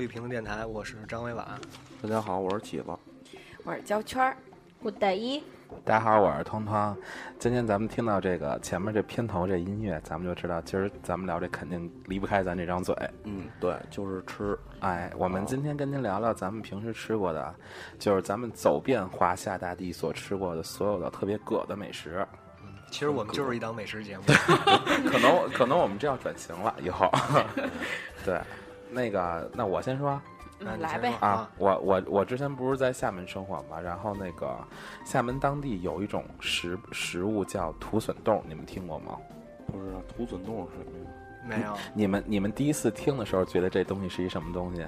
绿瓶子电台，我是张伟婉。大家好，我是起子。我是焦圈儿。我大一。大家好，我是汤汤。今天咱们听到这个前面这片头这音乐，咱们就知道今儿咱们聊这肯定离不开咱这张嘴。嗯，对，就是吃。哎，我们今天跟您聊聊咱们平时吃过的，就是咱们走遍华夏大地所吃过的所有的特别葛的美食。其实我们就是一档美食节目。可能可能我们这要转型了，以后。对，那个，那我先说。那你来呗。啊，我我我之前不是在厦门生活嘛，然后那个厦门当地有一种食食物叫土笋冻，你们听过吗？不知道土笋冻是什么呀？没有，你们你们第一次听的时候，觉得这东西是一什么东西？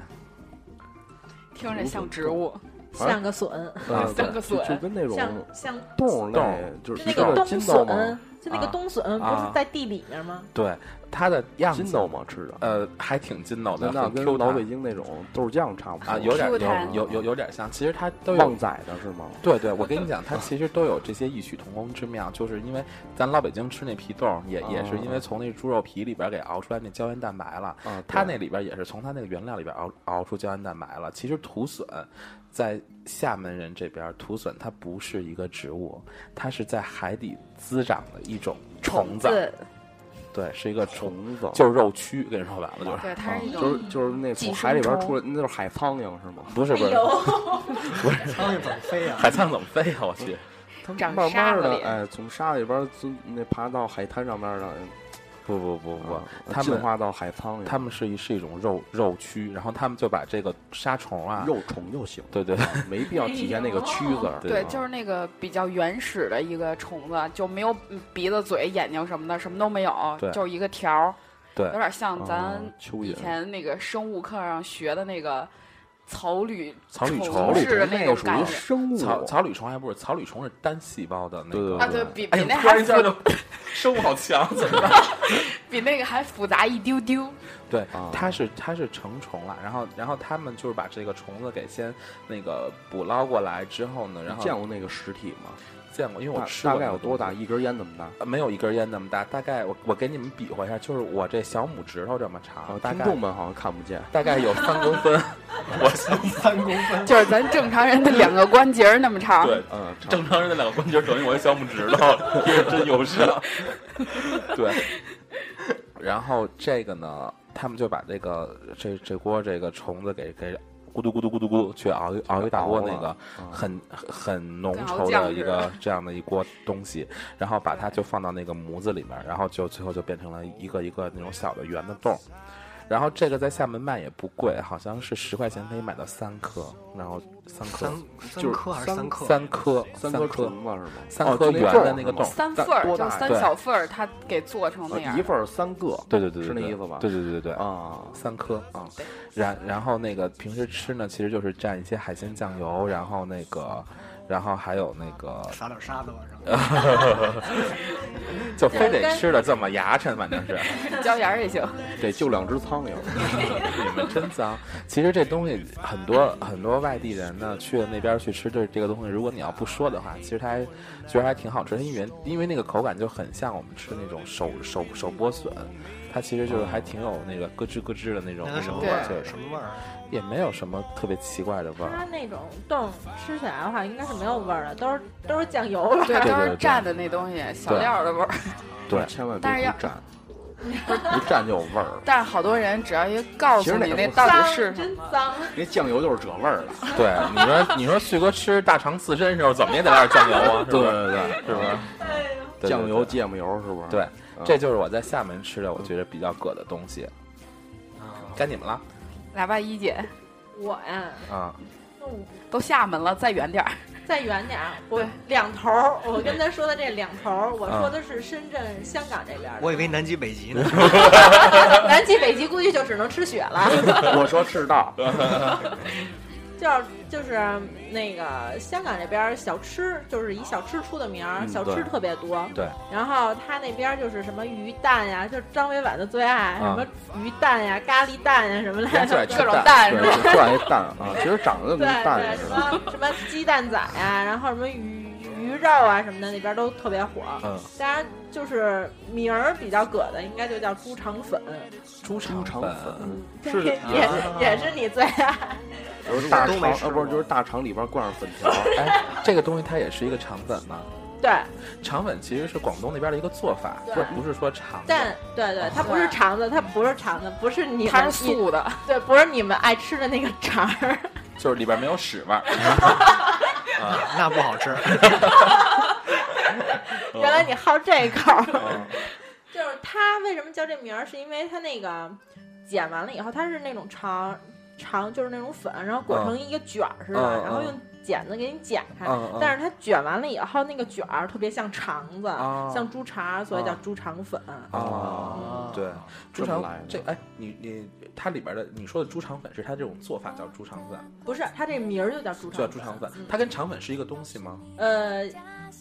听着像植物，像个笋，啊像个笋。就就跟那种像像冻类冻，就是那个冬笋？，就那个冬笋，不啊是在地里面吗？对，它的样子。筋道吗？吃的？呃，还挺筋道的，跟 Q 老北京那种豆酱差不多。啊，有点弹有有有有点像，其实它都有。旺仔的是吗？对对，我跟你讲，它其实都有这些异曲同工之妙，就是因为咱老北京吃那皮豆儿，也也是因为从那猪肉皮里边给熬出来那胶原蛋白了，啊，对。它那里边也是从它那个原料里边熬熬出胶原蛋白了。其实土笋在厦门人这边，土笋它不是一个植物，它是在海底滋长的一种虫子，对，是一个虫，子，就是肉蛆。跟你说白了就是，对，它是一就是就是那从海里边出来，那就是海苍蝇是吗？不是不是 不是苍蝇怎么飞呀？海苍蝇怎么飞呀？我去，它慢慢的，哎，从沙里边从那爬到海滩上面的，不不不不啊，他们进化到海苍蝇，他们是一是一种肉肉蛆，然后他们就把这个杀虫啊，肉虫就行，对对 啊没必要体现那个蛆字儿。对就是那个比较原始的一个虫子，就没有鼻子、嘴、眼睛什么的，什么都没有对，就是一个条儿，对有点像咱以前那个生物课上学的那个草履草履虫是那那个属于。生物，草草履虫还不是草履虫是单细胞的那个对对啊，对比比那突然还一下就 生物好强，怎么办？比那个还复杂一丢丢。对啊，它是它是成虫了，然后然后他们就是把这个虫子给先那个捕捞过来之后呢，然后见过那个实体吗？见过，因为我大吃过大概有多大？一根烟那么大？呃没有一根烟那么大，大概我我给你们比划一下，就是我这小拇指头这么长，啊，大概听众们好像看不见。大概有三公分，我三公分，就是咱正常人的两个关节那么长。对，嗯，正常人的两个关节等于我的小拇指头，真有伤。对，然后这个呢，他们就把这个这这锅这个虫子给给咕嘟咕嘟咕嘟咕嘟去熬一熬一大锅那个啊很很浓稠的一个这样的一锅东西，然后把它就放到那个模子里面，然后就最后就变成了一个一个那种小的圆的洞。然后这个在厦门卖也不贵，好像是十块钱可以买到三颗，然后三颗三就是三颗还是三三克？三颗三颗颗虫子是吗？三颗哦就圆的那个洞三份儿，就是三小份儿，它给做成那样啊。一份儿三个对对对，对对是那意思吧对对对对对，啊，三颗啊。然然后那个平时吃呢，其实就是蘸一些海鲜酱油，然后那个，然后还有那个，撒点沙子往上。就非得吃的这么牙碜，反正是 椒盐儿也行。对就两只苍蝇。你们真脏。其实这东西很多很多外地人呢去了那边去吃这这个东西，如果你要不说的话，其实它还觉得还挺好吃，因为因为那个口感就很像我们吃那种手手手剥笋。它其实就是还挺有那个咯吱咯吱的那种那它什么味儿，味儿？就是什么味儿？也没有什么特别奇怪的味儿。它那种冻吃起来的话，应该是没有味儿的，都是都是酱油味儿。对，都是对对对蘸的那东西，小料的味儿。对千万别蘸，不蘸就有味儿。但是好多人只要一告诉你那到底是什真，脏。那酱油就是这味儿了。对，你说你说旭哥吃大肠刺身的时候，怎么也得来点酱油啊？对对？对，是不是？酱油、芥末油是不是？对，嗯这就是我在厦门吃的，我觉得比较葛的东西。啊，该你们了来吧，一姐，我呀，啊！都厦门了，再远点儿。再远点儿，我两头儿，我跟他说的这两头儿，我说的是深圳、香港这边儿的。我以为南极北极呢。南极、北极估计就只能吃雪了。我说赤道，就是就是那个香港这边儿小吃，就是以小吃出的名儿，嗯小吃对特别多。对，然后他那边儿就是什么鱼蛋呀，就是张伟婉的最爱，什啊么鱼蛋呀、咖喱蛋呀什么来 着。人最爱吃各种蛋对，是吧？就爱蛋啊，其实长得就 对跟蛋对，似什的。么什么鸡蛋仔呀，然后什么鱼鱼肉啊什么的，那边都特别火。嗯，当然，就是名儿比较葛的，应该就叫猪肠粉，猪肠肠粉，粉是也也是你最爱。就是大肠呃啊，不是就是大肠里边灌上粉条，哎，这个东西它也是一个肠粉吗？对，肠粉其实是广东那边的一个做法，对不是不是说肠子。但对对，它不是肠子，它不是肠子，不是你们它是素的，对，不是你们爱吃的那个肠儿。就是里边没有屎味儿。啊 那不好吃。原来你好这口就是它为什么叫这名儿，是因为它那个剪完了以后，它是那种长长，就是那种粉，然后裹成一个卷儿似的，然后用剪子给你剪开。但是它卷完了以后，那个卷儿特别像肠子，哦像猪肠，所以叫哦猪肠粉。哦，对，猪肠这么来的这哎，你你它里边的你说的猪肠粉是它这种做法叫猪肠粉，不是，它这名儿就叫猪就肠叫猪肠粉嗯，它跟肠粉是一个东西吗？呃，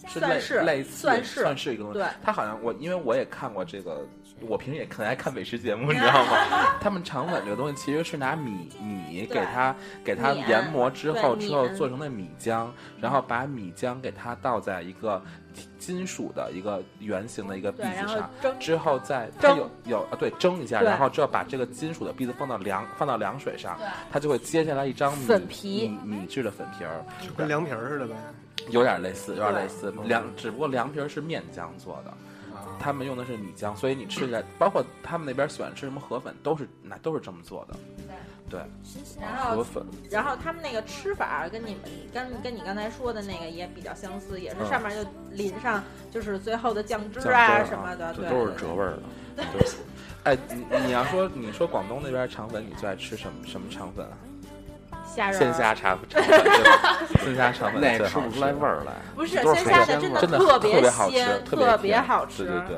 是类算是类似算是算是一个东西。对，它好像我因为我也看过这个，我平时也很爱看美食节目，你知道吗？他们肠粉这个东西其实是拿米米给它 给它研磨之后之后做成的米浆，然后把米浆给它倒在一个金属的一个圆形的一个篦子上。蒸之后再它有有啊对蒸一下，然后之后把这个金属的篦子放到凉放到凉水上，它就会接下来一张米粉皮米米制的粉皮儿，就跟凉皮儿似的呗。有点类似，有点对类似嗯凉，只不过凉皮儿是面浆做的。啊他们用的是米浆，所以你吃起来，包括他们那边喜欢吃什么河粉，都是那都是这么做的。对，然后河粉，然后他们那个吃法跟你们跟跟你刚才说的那个也比较相似，也是嗯上面就淋上就是最后的酱汁酱汁啊什么的，对，都是折味儿的。对。哎，你你要说你说广东那边肠粉，你最爱吃什么什么肠粉啊？虾仁鲜虾肠肠粉对吧，鲜虾肠粉那吃不出来味儿来，不是鲜虾的真的特别别好吃，鲜，特别好吃。对对对，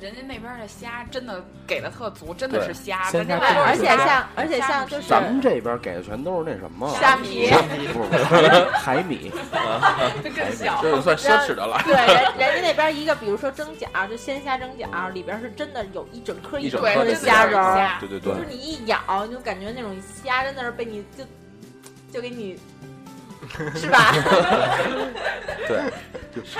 人家那边的虾真的给的特足，真的是虾，而且像而且像就是咱们这边给的全都是那什么虾皮不是海 海米，这更小。这就算奢侈的了。对人人家那边一个，比如说蒸饺，就鲜虾蒸饺，里边是真的有一整颗一整颗的虾仁儿，对对对就是，你一咬，你就感觉那种虾真的是被你就就给你，是吧？对，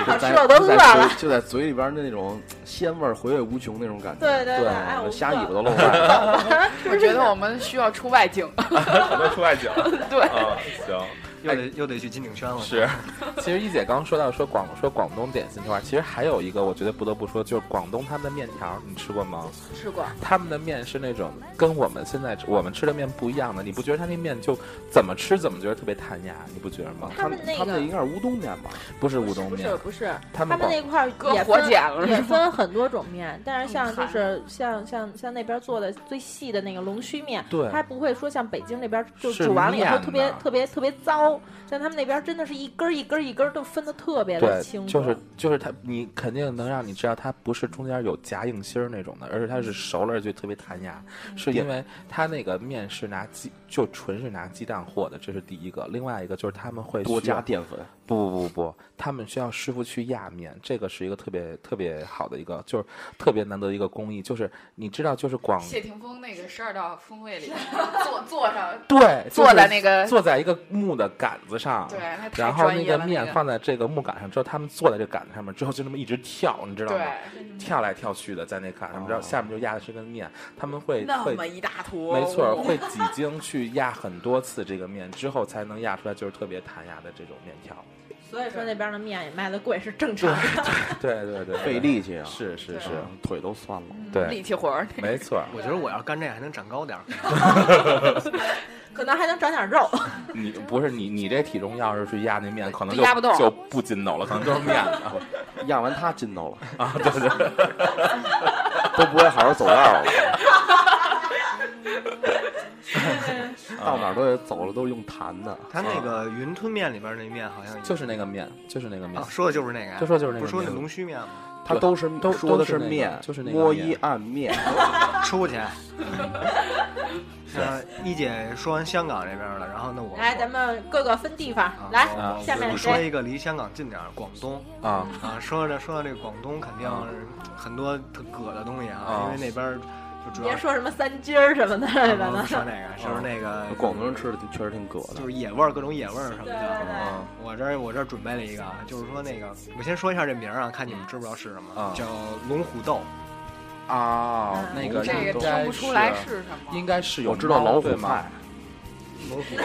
好吃在我都饿了嘴就在嘴里边的那种鲜味儿回味无穷那种感觉。对对对哎，我虾尾巴都露出来了。我觉得我们需要出外景。很多出外景。对啊，行。又得又得去金鼎轩了。是，其实一姐刚刚说到说广说广东点心这块儿，其实还有一个我觉得不得不说，就是广东他们的面条，你吃过吗？吃过，他们的面是那种跟我们现在我们吃的面不一样的，你不觉得他那面就怎么吃怎么觉得特别弹牙，你不觉得吗？他们那个他们应该是乌冬面吧？不是乌冬面不是，不是，他他们那块儿搁火也分碱了也 分很多种面，但是像就嗯是像像像那边做的最细的那个龙须面，对它不会说像北京那边就煮完了以后特别特别特别糟，像他们那边真的是一根儿一根儿一根儿都分的特别的清，楚，就是就是它，你肯定能让你知道它不是中间有夹硬芯儿那种的，而是它是熟了就特别弹牙，是因为它那个面是拿鸡就纯是拿鸡蛋和的，这是第一个。另外一个就是他们会多加淀粉，不不不不，他们需要师傅去压面，这个是一个特别特别好的一个，就是特别难得的一个工艺。就是你知道，就是广谢霆锋那个十二道锋味里坐坐上，对坐在那个坐在一个木的杆子上，对，然后那个面放在这个木杆上之后，他们坐在这杆子上面之后就那么一直跳，你知道吗？对，跳来跳去的在那杆上面，然后下面就压的是根面，他们会那么一大坨，没错，会几经去压很多次这个面之后，才能压出来就是特别弹牙的这种面条。所以说那边的面也卖的贵是正常的。对对对，费力气啊，是是是，嗯腿都酸了。对，力气活儿。没错。我觉得我要干这还能长高点儿。可能还能长点肉。你不是你你这体重要是去压那面，可能就压不动就不筋斗了，可能就是面了 压完他筋斗了，啊！对对，都不会好好走道了。到哪儿都得走了都用弹的。他那个云吞面里边那面好像就是那个面，就是那个面啊，，说的就是那个呀，就说就是那个不说那面龙须面吗？他都是都说的是面，就是那个面摸一按面。出去。呃，一姐说完香港这边了，然后呢我来，咱们各个分地方啊来啊，下面我说？一个离香港近点儿，广东啊啊。说到说到这个广东，肯定很多特葛的东西啊，啊因为那边儿别说什么三斤儿什么的来啊了不说那个，就是那个广东人吃的确实挺葛的就。是野味儿，各种野味儿什么对对的。我这儿我这儿准备了一个，啊，就是说那个，我先说一下这名儿啊，看你们知不知道是什么，啊叫龙虎斗。啊，嗯那个这个听应该不出来是是什么。应该是有我知道老虎吗菜？，龙虎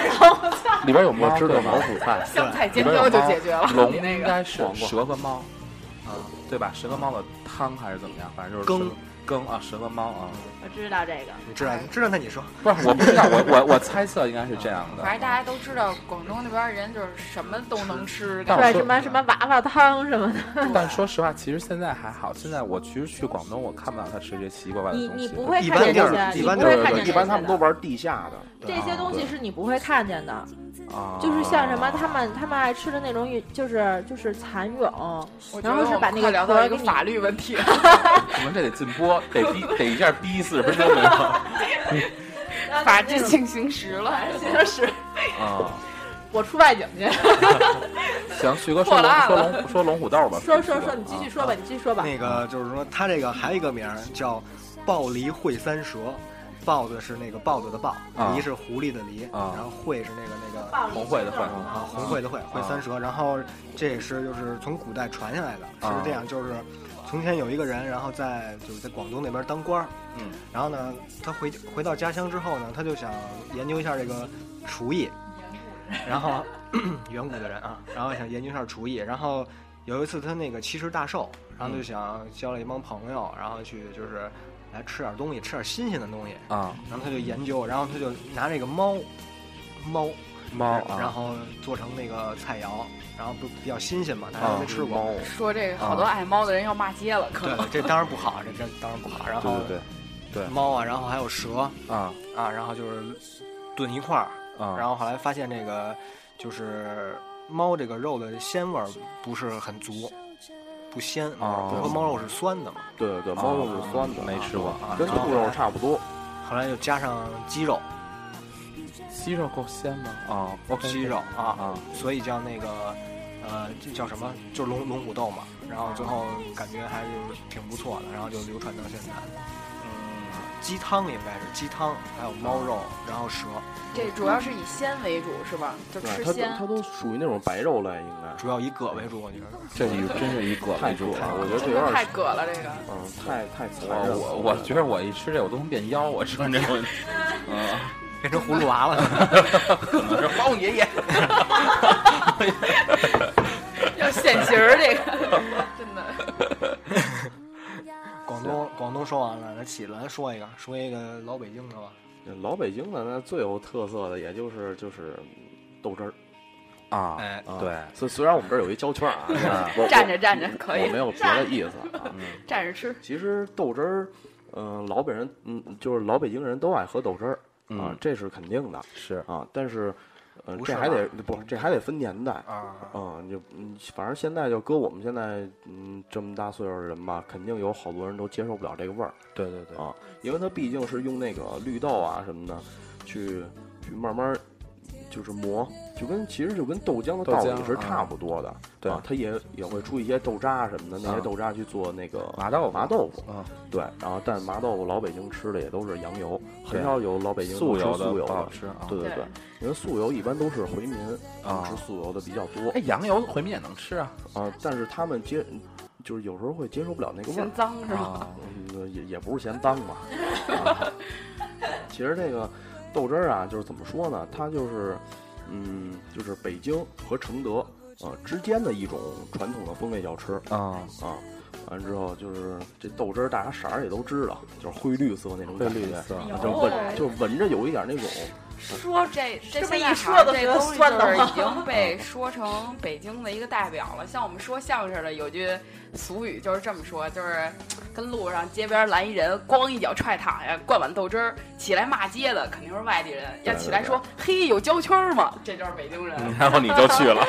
里边有没有知道老虎菜。香菜尖椒就解决了。龙应该是蛇和猫，啊，对吧？蛇和猫的汤还是怎么样？反正就是羹蛇羹啊，蛇和猫啊。我知道这个。你知道知道那你说，不是，我不知道，我我我猜测应该是这样的。反正大家都知道，广东那边人就是什么都能吃。对，什么什么娃娃汤什么的，但说实话，其实现在还好。现在我其实去广东，我看不到他吃这些奇奇怪怪的你东西。你不会一看见这般地儿些，你一般不会看见对对对，一般。他们都玩地下的。这些东西是你不会看见的，啊，就是像什么他们他们爱吃的那种，就是就是蚕蛹，然后是把那个快聊到一个法律问题。我们这得禁播，得逼得一下逼四十分钟没有 法制进行时了。进行时 啊。我出外景去。行，旭哥说龙说龙说龙虎斗吧。说说说，你继续说吧，你继续说吧。那个就是说，他这个还有一个名儿叫暴离会三蛇，豹子是那个豹子的豹，啊。梨是狐狸的狸，啊。然后会是那个那个红会的会啊红会的会，会三蛇。然后这也是就是从古代传下来的，啊。是这样，就是从前有一个人，然后在就是在广东那边当官儿，嗯，然后呢，他回回到家乡之后呢，他就想研究一下这个厨艺，然后 远古的人啊，然后想研究一下厨艺，然后有一次他那个七十大寿，然后就想交了一帮朋友，然后去就是来吃点东西，吃点新鲜的东西，啊，然后他就研究，然后他就拿这个猫猫，猫啊，然后做成那个菜肴，然后不比较新鲜嘛，大家都没吃过。猫，说这个好多爱猫的人要骂街了，可能。对，这当然不好，这这当然不好。然对后对对猫啊，然后还有蛇啊啊，然后就是炖一块儿，啊，然后后来发现这个就是猫这个肉的鲜味儿不是很足，不鲜，啊不说猫肉是酸的嘛。对对对，猫肉是酸的，没吃过啊，跟兔肉差不多。后来又加上鸡肉，鸡肉够鲜吗？啊鸡肉啊，啊所以叫那个呃，这叫什么？就是龙龙虎斗嘛。然后最后感觉还是挺不错的，然后就流传到现在。嗯，鸡汤应该是鸡汤，还有猫肉，然后蛇，这主要是以鲜为主是吧？就吃鲜。它都属于那种白肉类，应该主要以葛为主，我觉得。这你真是以蛤为主了。我觉得这有点太有点葛了，这个。嗯，太太残我忍了。我我觉得我一吃这我都能变妖，我吃完这种，嗯，变成葫芦娃了。可能是包爷爷。要现形儿，这个广东说完了，那起来说一个，说一个老北京的吧。老北京的那最有特色的，也就是就是豆汁儿。啊，对，虽虽然我们这儿有一胶圈啊，我站着站着可以我没有别的意思啊。嗯站着吃。其实豆汁儿，嗯、老北人，嗯，就是老北京人都爱喝豆汁儿啊嗯，这是肯定的是啊。但是，这还得不，这还得分年代啊，啊。你就嗯，反正现在就搁我们现在嗯这么大岁数的人吧，肯定有好多人都接受不了这个味儿对对对，啊，因为它毕竟是用那个绿豆啊什么的去去慢慢。就是磨，就跟其实就跟豆浆的道理是差不多的，对啊，它也也会出一些豆渣什么的，那些啊豆渣去做那个麻豆腐麻豆腐，啊，对，然后但麻豆腐老北京吃的也都是羊油，很少有老北京吃素油素油不好吃啊。对对对对，因为素油一般都是回民啊吃素油的比较多哎，羊油回民也能吃啊？啊，但是他们接就是有时候会接受不了那个味儿嫌，脏是吧？也也不是嫌脏嘛。啊其实这个豆汁儿啊，就是怎么说呢？它就是嗯，就是北京和承德呃之间的一种传统的风味小吃啊，啊。完之后就是这豆汁儿，大家色儿也都知道，就是灰绿色那种感觉。灰绿色啊就闻就闻着有一点那种说这这一现在说这东西就是已经被说成北京的一个代表了。像我们说相声的有句俗语就是这么说，就是跟路上街边拦一人，咣一脚踹躺下，灌碗豆汁儿，起来骂街的肯定是外地人，要起来说嘿有胶圈吗？这就是北京人，然后你就去了，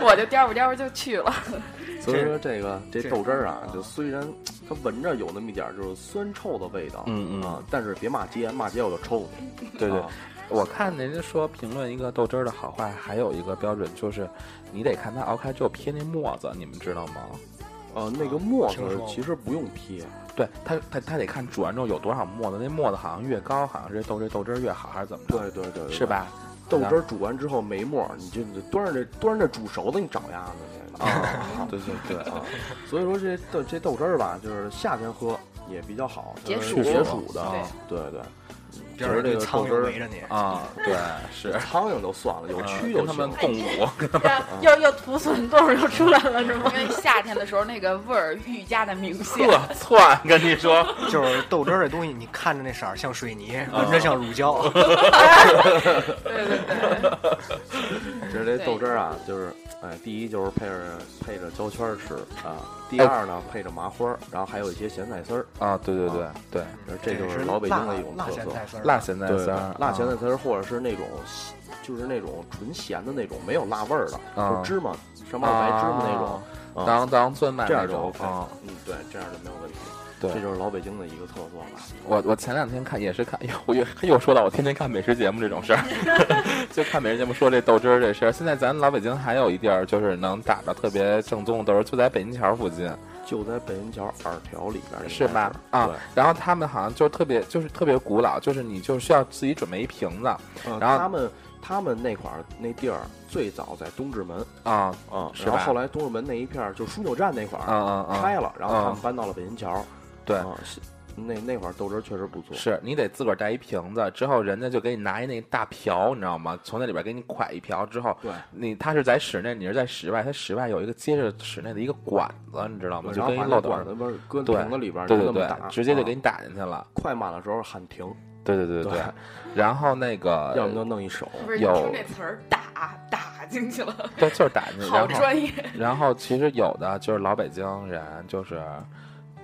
我就颠吧颠吧就去了。所以说这个这这豆汁儿啊，就虽然它闻着有那么一点儿就是酸臭的味道，嗯嗯啊，但是别骂街，骂街我就抽你。对对啊，我看人家说评论一个豆汁儿的好坏，还有一个标准就是，你得看它熬开之后撇那沫子，你们知道吗？呃，那个沫子其实不用撇，对它，它它得看煮完之后有多少沫子，那沫子好像越高，好像这豆这豆汁儿越好，还是怎么着？对对对，对是？吧？豆汁儿煮完之后没沫儿，你就你就端着这端着这煮熟的，你找鸭子去。啊，对对对啊，所以说这豆这豆汁儿吧，就是夏天喝也比较好，解就是暑解暑的。对对对，边上这个苍豆汁儿蝇围着你，啊，对是。苍蝇都算了，有蛆就跟他们行。共舞，又又土笋冻又出来了是吗？因为夏天的时候那个味儿愈加的明显。特窜，跟你说，就是豆汁儿这东西，你看着那色儿像水泥，啊闻着像乳胶。对对对，其实这豆汁儿啊，就是哎，第一就是配着配着胶圈吃啊，第二呢配着麻花儿，然后还有一些咸菜丝儿，啊，对对对对，这就是老北京的一种辣特色。辣咸菜丝儿，辣咸啊菜丝儿，或者是那种就是那种纯咸的那种，没有辣味儿的，啊就芝麻上面有白芝麻那种，啊当当酸麦这样就那种 OK 啊。嗯，对，这样就没有问题。对这就是老北京的一个特色吧。我我前两天看也是看，哎呦，我又又说到我天天看美食节目这种事儿，就看美食节目说这豆汁儿这事儿。现在咱老北京还有一地儿就是能打着特别正宗的豆汁儿，就在北京桥附近，就在北京桥二条里边，是吧？啊对，，然后他们好像就特别就是特别古老，就是你就需要自己准备一瓶子呃然后他们他们那块儿那地儿最早在东直门啊，然后后来东直门那一片儿就枢纽站那块嗯儿啊啊，开了，然后他们嗯搬到了北京桥。对。那那会儿豆汁儿确实不错。是你得自个儿带一瓶子，之后人家就给你拿一那大瓢，你知道吗？从那里边给你蒯一瓢之后，对，你他是在室内，你是在室外，他室外有一个接着室内的一个管子，你知道吗？就跟一漏斗管子不是搁对瓶子里边儿对对对直接就给你打进去了。快满的时候喊停，对对对对对，然后那个 要么就弄一手。不是你有听这词儿打打进去了，对，就是打进去。好然后专业。然后其实有的就是老北京人，就是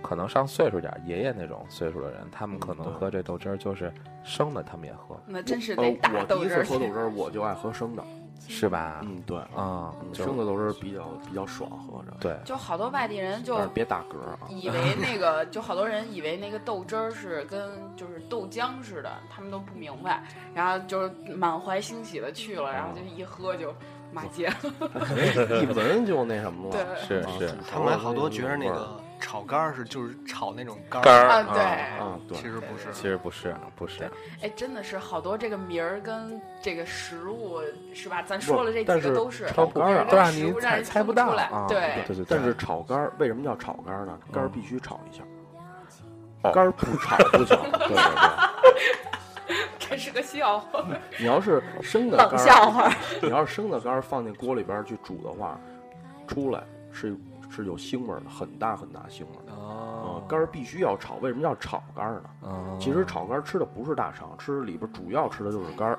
可能上岁数点儿，爷爷那种岁数的人，他们可能喝这豆汁儿就是生的，他们也喝，那真是呃得，打我第一次豆汁儿。喝豆汁儿，我就爱喝生的。是吧？嗯，对，啊，嗯生的豆汁儿比较比较爽喝着，对，就好多外地人就别打嗝啊。以为那个，就好多人以为那个豆汁儿是跟就是豆浆似的，他们都不明白，然后就是满怀欣喜的去了，然后就一喝就骂街了。一闻就那什么了。对是啊是他们还好多觉得那个炒肝儿是就是炒那种肝肝儿啊，对，啊，对其，实不是。其实不是，不是，哎，真的是好多这个名儿跟这个食物是吧？咱说了这几个都是炒肝儿啊都让你猜猜不到啊！对，对对，但是炒肝儿为什么叫炒肝儿呢？肝儿嗯必须炒一下，哦肝儿不炒不行。对对对，这是个笑话。你要是生的肝儿，笑话。你要是生的肝儿放进锅里边去煮的话，出来是是有腥味儿的，很大很大腥味儿。哦啊，肝儿必须要炒，为什么叫炒肝儿呢？嗯其实炒肝儿吃的不是大肠，吃里边主要吃的就是肝儿。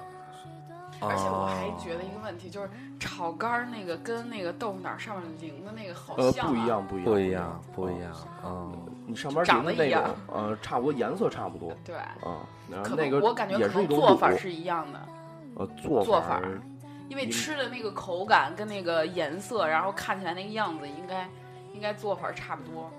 而且我还哦觉得一个问题，就是炒肝儿那个跟那个豆腐脑儿上面淋的那个好呃，像、啊不一。样，不一样，不一样，不一样，嗯，你上边长淋的那得一样种，呃，差不多颜色差不多对，啊。然后可那个能我感觉也可能是一种卤做法是一样的，呃做做法因为吃的那个口感跟那个颜色，然后看起来那个样子，应该应该做法差不多。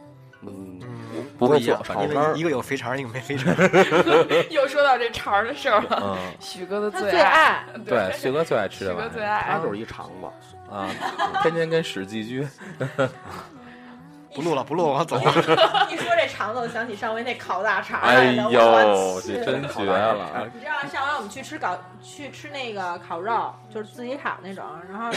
嗯，嗯，不会做，因炒肝儿为一个有肥肠，一个没肥肠。又说到这肠的事儿了，嗯，许哥的最最爱，对，许哥最爱吃许哥这玩意儿最爱他就是一肠子。啊，天天跟史记居，不录了，不录了，我要走了。一说这肠子，我想起上回那烤大肠哎。呦，我去这真绝了，你知道上回我们去吃烤去吃那个烤肉，就是自己烤那种，然后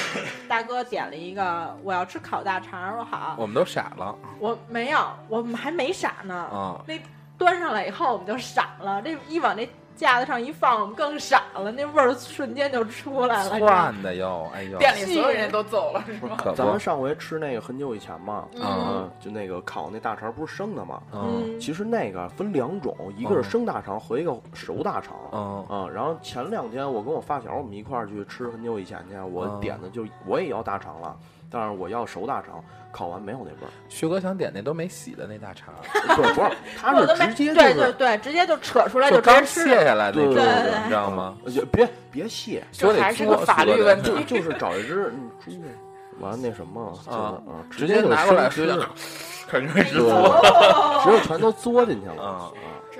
大哥点了一个我要吃烤大肠，我说好，我们都傻了我没有，我们还没傻呢。啊，那端上来以后我们就傻了，这一往那架子上一放，我们更傻了，那味儿瞬间就出来了。窜的哟，哎呦，店里所有人都走了，是吗？咱们，上回吃那个很久以前嘛，嗯嗯，就那个烤那大肠不是生的嘛？嗯嗯，其实那个分两种，一个是生大肠和一个熟大肠。嗯啊，然后前两天我跟我发小我们一块儿去吃很久以前去，我嗯点的就我也要大肠了，但是我要熟大肠，烤完没有那味儿。徐哥想点那都没洗的那大肠，对，不是，他是直接就对对是，对，直接就扯出来就直接刚。卸下来那对种的，对对你知道吗？呃别别卸，就还是个法律问题就就是找一只嗯猪，完了那什么，就是啊啊，直接就拿过来生吃，肯定是对，哦直接全都嘬进去了啊啊。这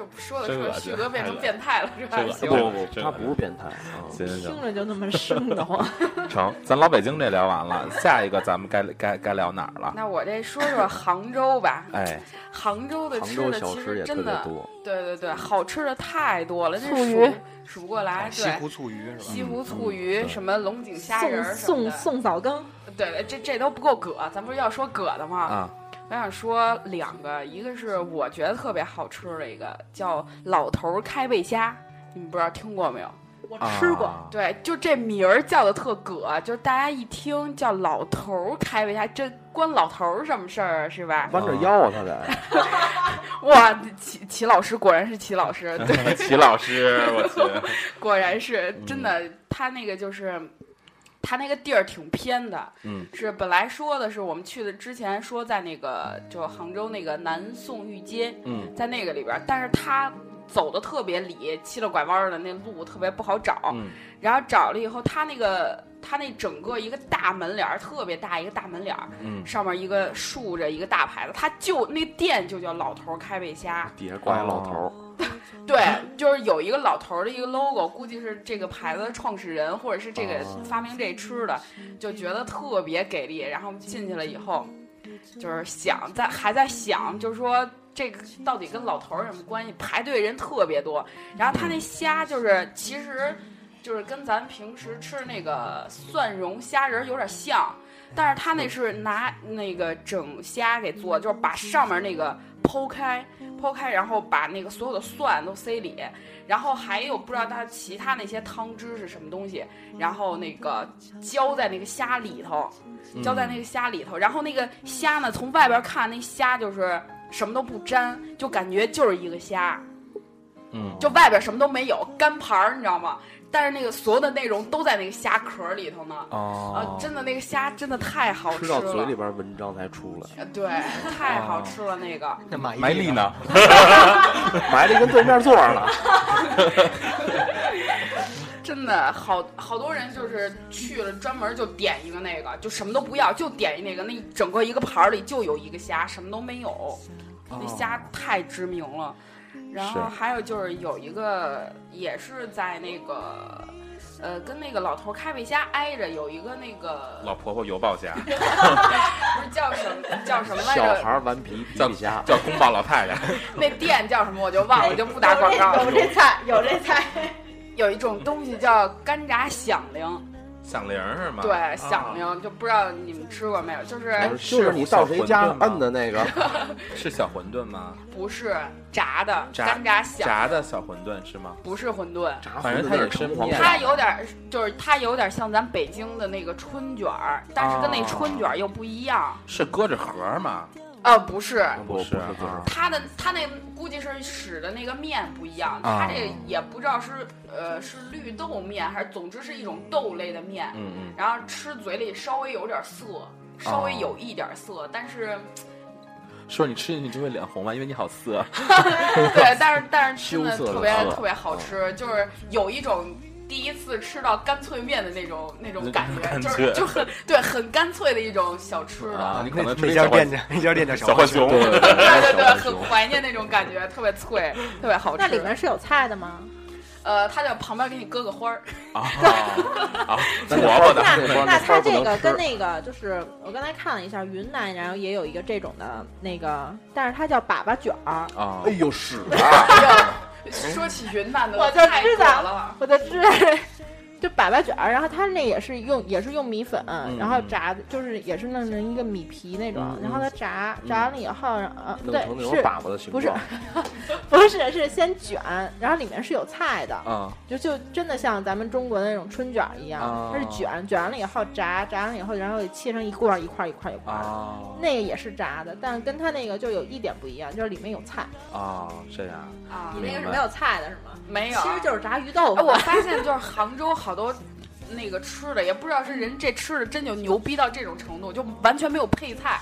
不说了说真恶心旭哥变成变态了，是吧？不不不，他不是变态听着就那么生的慌。成，咱老北京这聊完了，下一个咱们该该该聊哪儿了？那我这说说杭州吧，哎，杭州的杭州吃的其小吃也特实真的，多，对对对，好吃的太多了，那数醋鱼数不过来。西对，湖醋鱼是吧？西湖醋嗯鱼，什么龙井虾仁儿宋宋什么的，宋嫂羹，对，这这都不够葛，咱不是要说葛的吗？啊，我想说两个，一个是我觉得特别好吃的一个，叫老头儿开胃虾，你们不知道听过没有？我吃过。啊对，就这名儿叫的特葛，就是大家一听叫老头儿开胃虾，这关老头儿什么事儿啊？是吧？弯着腰啊，他得。哇，齐齐老师果然是齐老师，对，齐老师，我去，果然是真的，他那个就是。他那个地儿挺偏的，嗯，是本来说的是我们去的之前说在那个就杭州那个南宋御街，嗯，在那个里边，但是他走的特别里，七了拐弯儿的那路特别不好找，嗯。然后找了以后，他那个他那整个一个大门脸儿特别大一个大门脸儿，嗯，上面一个竖着一个大牌子，他就那店就叫老头儿开背虾，底下挂一老头儿，对，就是有一个老头儿的一个 logo，估计是这个牌子的创始人或者是这个哦发明这吃的，就觉得特别给力。然后进去了以后，就是想在还在想，就是说这个到底跟老头儿有什么关系？排队人特别多，然后他那虾就是其实就是跟咱平时吃那个蒜蓉虾仁儿有点像。但是他那是拿那个整虾给做，就是把上面那个剖开，剖开，然后把那个所有的蒜都塞里，然后还有不知道它其他那些汤汁是什么东西，然后那个浇在那个虾里头，浇在那个虾里头，然后那个虾呢，从外边看那虾就是什么都不沾，就感觉就是一个虾，嗯，就外边什么都没有，干盘儿，你知道吗？但是那个所有的内容都在那个虾壳里头呢。啊哦，，真的那个虾真的太好吃了，吃到嘴里边文章才出来，呃对，太好吃了那个。那马伊埋力呢？埋力跟对面座儿了。真的好好多人就是去了，专门就点一个那个，就什么都不要，就点一那个，那整个一个盘里就有一个虾，什么都没有，那虾太知名了。然后还有就是有一个也是在那个，呃，跟那个老头开背虾挨着，有一个那个老婆婆油爆虾，不是叫什么叫什么来小？孩儿顽皮皮虾，叫宫保老太太，那店叫什么我就忘了，就不打广告了。有这菜，有这菜。有一种东西叫干炸响铃，响铃是吗？对，响铃就不知道你们吃过没有，就是是你到谁家摁的那个，是小馄饨吗？不是炸的炸干炸响，炸的小馄饨是吗？不是馄饨。炸反正它也馄饨那是面它有点儿，就是它有点像咱北京的那个春卷儿，但是跟那春卷儿又不一样。是搁着盒吗？呃，不是，不不是不是啊。它的他那估计是使的那个面不一样，啊。它这也不知道是呃是绿豆面还是，总之是一种豆类的面，嗯嗯，然后吃嘴里稍微有点涩，稍微有一点涩，但是说你吃进去就会脸红吗？因为你好涩。对，但是但是真的特别特别好吃，就是有一种第一次吃到干脆面的那种那种感觉，感就是就很对很干脆的一种小吃的。啊，你可能吃那家店叫那家店叫小浣熊，对对对很怀念那种感觉，特别脆，特别好吃。那里面是有菜的吗？呃，他在旁边给你搁个花儿，啊 啊，那萝卜的那那那它这个跟那个就是我刚才看了一下，云南然后也有一个这种的那个，但是它叫粑粑卷儿，啊哎，呦屎啊！说起云南的，我就太知道。我就知道这就粑粑卷儿，然后它那也是用也是用米粉，然后嗯炸的，就是也是弄成一个米皮那种，嗯然后它炸炸完了以后，呃，弄对是粑粑的形不是。不是是先卷，然后里面是有菜的，啊就就真的像咱们中国的那种春卷一样，哦它是卷卷完了以后炸，炸完了以后，然后切成一块儿一块儿一块儿一块儿的。啊那个也是炸的，但是跟它那个就有一点不一样，就是里面有菜。啊，这样啊你，那个是没有菜的是吗？没有，其实就是炸鱼豆哎，腐。我发现就是杭州好多那个吃的，也不知道是人这吃的真就牛逼到这种程度，就完全没有配菜，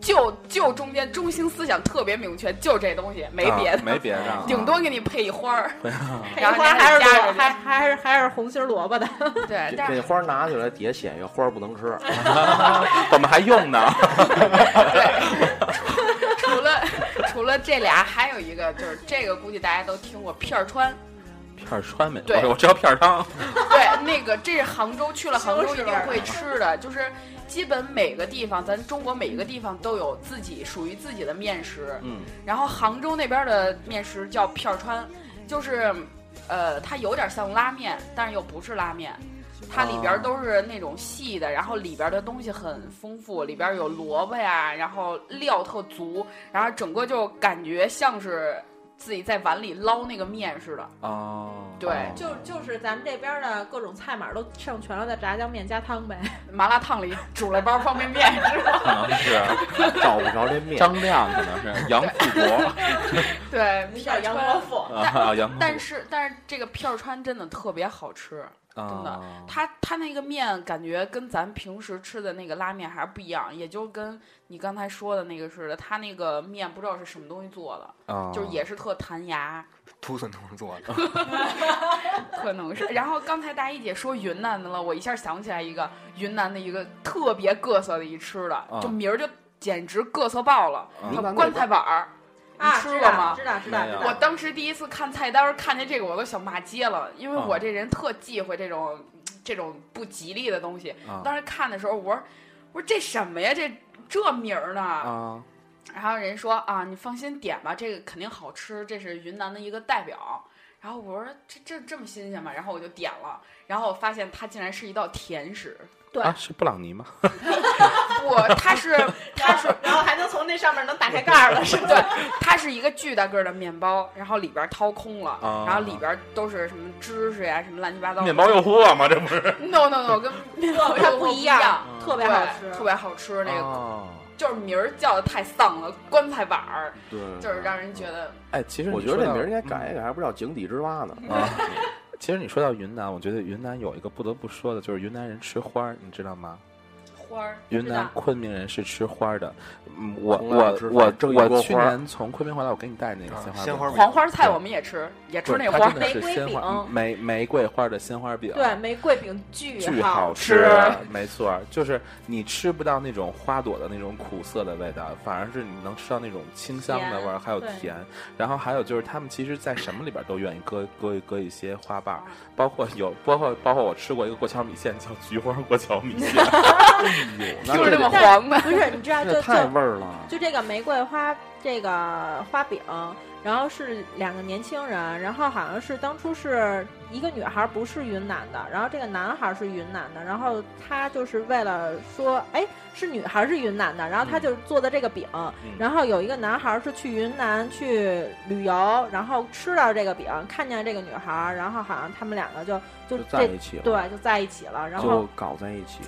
就就中间中心思想特别明确，就这东西没别的，啊没别的啊，顶多给你配一花儿，配 然后花还是还还是还是红心萝卜的。对，这但是这花拿起来底下写一个花儿不能吃，怎么还用呢。除了除了这俩，还有一个就是这个，估计大家都听过片儿川。片儿川没，对我我知道片儿汤。对，那个这是杭州去了杭州一定会吃的，就是基本每个地方，咱中国每一个地方都有自己属于自己的面食。嗯，然后杭州那边的面食叫片儿川，就是呃，它有点像拉面，但是又不是拉面。它里边都是那种细的，然后里边的东西很丰富，里边有萝卜呀，然后料特足，然后整个就感觉像是自己在碗里捞那个面似的。哦，对就就是咱们这边的各种菜码都上全了的炸酱面加汤呗。麻辣烫里煮了包方便面是吧？可能是 找不着这面。张亮，可能是杨富国对，叫杨国富。啊，杨。但是但是这个片儿川真的特别好吃，真的啊，它它那个面感觉跟咱平时吃的那个拉面还是不一样，也就跟你刚才说的那个似的，他那个面不知道是什么东西做的，啊就是也是特弹牙，土笋头做的，可能是。然后刚才大一姐说云南的了，我一下想起来一个云南的一个特别各色的一吃的，就名儿就简直各色爆了，啊叫棺材板儿。你啊，知道吃过吗？知道知道知道。我当时第一次看菜单儿，看见这个我都想骂街了，因为啊我这人特忌讳这种、这种不吉利的东西。啊当时看的时候，我说我说这什么呀？这这名儿呢？啊然后人说啊，你放心点吧，这个肯定好吃，这是云南的一个代表。然后我说这这这么新鲜吗？然后我就点了，然后我发现它竟然是一道甜食。对啊，是布朗尼吗？不，它是 它是然后还能从那上面能打开盖儿了，是吧？对，它是一个巨大个儿的面包，然后里边掏空了，啊然后里边都是什么芝士呀，什么乱七八糟的。面包诱惑吗？这不是？No No No，跟面包它不一样，特别好吃，特别好吃。那个哦就是名儿叫的太丧了，棺材板儿，对，就是让人觉得哎，其实我觉得这名儿应该改一改，还不叫井底之蛙呢。啊。其实你说到云南，我觉得云南有一个不得不说的，就是云南人吃花儿，你知道吗？花儿。云南昆明人是吃花儿的。嗯，我我我我去年从昆明回来，我给你带那个啊鲜花饼。鲜花黄花菜我们也吃，也吃那花儿它真。的是玫瑰鲜花饼玫玫瑰花的鲜花饼。对，玫瑰饼巨巨好好吃，没错，就是你吃不到那种花朵的那种苦涩的味道，反而是你能吃到那种清香的味儿，还有甜。然后还有就是他们其实，在什么里边都愿意搁搁搁一些花瓣，包括有包括包括我吃过一个过桥米线叫菊花过桥米线，就是那么但黄的。不是，你知道就就这太味儿了。就这个玫瑰花这个花饼，然后是两个年轻人，然后好像是当初是一个女孩不是云南的，然后这个男孩是云南的，然后他就是为了说，哎，是女孩是云南的，然后他就做的这个饼，然后有一个男孩是去云南去旅游，然后吃到这个饼，看见这个女孩，然后好像他们两个就就就在一起了，对就在一起了，然就后搞在一起。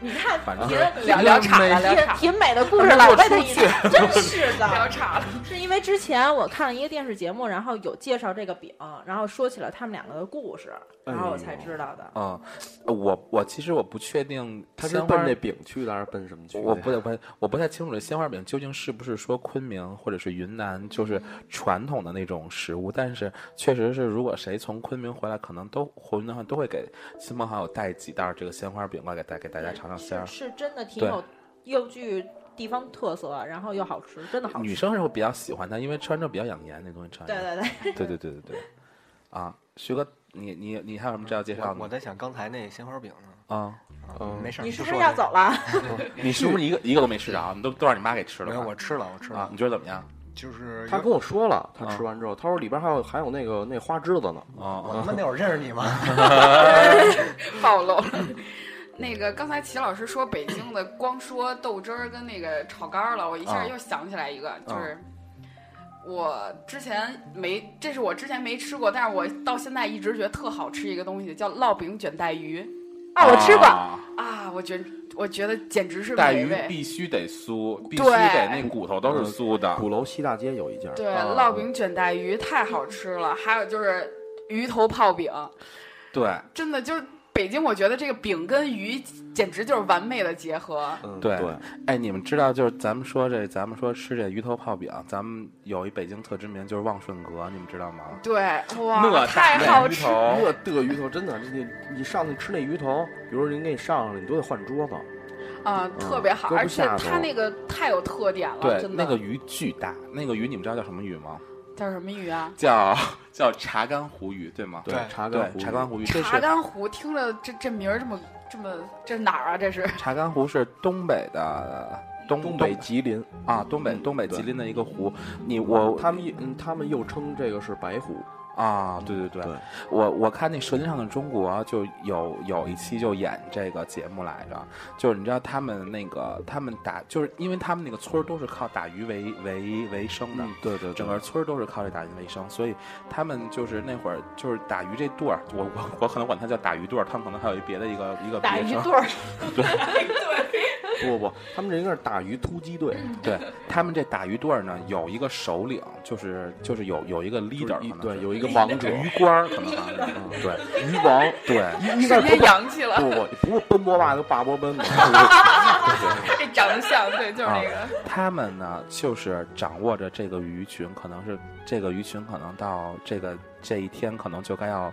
你看反正聊聊岔了，聊挺岔了，挺美的故事老被他一打，真是的。聊岔了。是因为之前我看了一个电视节目，然后有介绍这个饼，然后说起了他们两个的故事，然后我才知道的。嗯，我我其实我不确定他是奔这饼去的，还是奔什么去？我不不我不太清楚这鲜花饼究竟是不是说昆明或者是云南就是传统的那种食物，但是确实是如果谁从昆明回来，可能都回云南都会给亲朋好友带几袋这个鲜花饼过来给带给大家尝尝鲜儿是。是真的挺有又具地方特色，然后又好吃，真的好吃。女生是会比较喜欢它，因为吃完之后比较养颜，那东西吃。对对对，对对对对对，啊，徐哥，你你你还有什么这要介绍的吗？我我在想刚才那鲜花饼呢，啊，啊嗯没事，你是不？是要走了？你是不是一个一个都没吃着？你都都让你妈给吃了？没有，我吃了，我吃了啊，，你觉得怎么样？就是他跟我说了，他啊吃完之后，他说里边还有还有那个那花枝子呢。啊我他妈那会儿认识你吗？暴露了。那个刚才齐老师说北京的，光说豆汁儿跟那个炒肝儿了，我一下啊。又想起来一个，就是我之前没，这是我之前没吃过，但是我到现在一直觉得特好吃一个东西，叫烙饼卷带鱼啊，我吃过，啊啊，我觉我觉得简直是带鱼。必须得酥，必须得那骨头都是酥的。鼓楼西大街有一家，对，啊。烙饼卷带鱼太好吃了，还有就是鱼头泡饼，对。真的就是北京，我觉得这个饼跟鱼简直就是完美的结合。嗯，对对，哎，你们知道，就是咱们说这，咱们说吃这鱼头泡饼，咱们有一北京特知名，就是旺顺阁，你们知道吗？对，那哇，太好吃。那这个鱼头真的，你你上去吃那鱼头，比如人给你上了，你都得换桌子。啊，特别好，而且它那个太有特点了，对，真的。那个鱼巨大，那个鱼你们知道叫什么鱼吗？叫什么鱼啊？叫叫查干湖鱼，对吗？对对茶干，湖，查干湖鱼，这是茶干湖，听着这这名儿这么这么，这是哪儿啊？这是查干湖是东北的东东北吉林，啊，东北嗯东北吉林的一个湖。你我他们一嗯，他们又称这个是白湖。啊，对对对，对。我我看那《舌尖上的中国》就有有一期就演这个节目来着，就是你知道他们那个他们打，就是因为他们那个村儿都是靠打鱼为为为生的。嗯，对对，整个村儿都是靠这打鱼为生，所以他们就是那会儿就是打鱼这队儿，我我我可能管他叫打鱼队儿，他们可能还有一别的一个一个打别称。鱼对儿，不不不，他们这应该是打鱼突击队，对他们这打鱼队呢，有一个首领，就是就是有有一个 leader，可能对有一个王者，鱼官，可能对鱼王，对。应应该瞬间不洋气了，不不不是奔波霸就霸波奔嘛，这长得像，对，就是那个。他们呢，就是掌握着这个鱼群，可能是这个鱼群，可能到这个这一天，可能就该要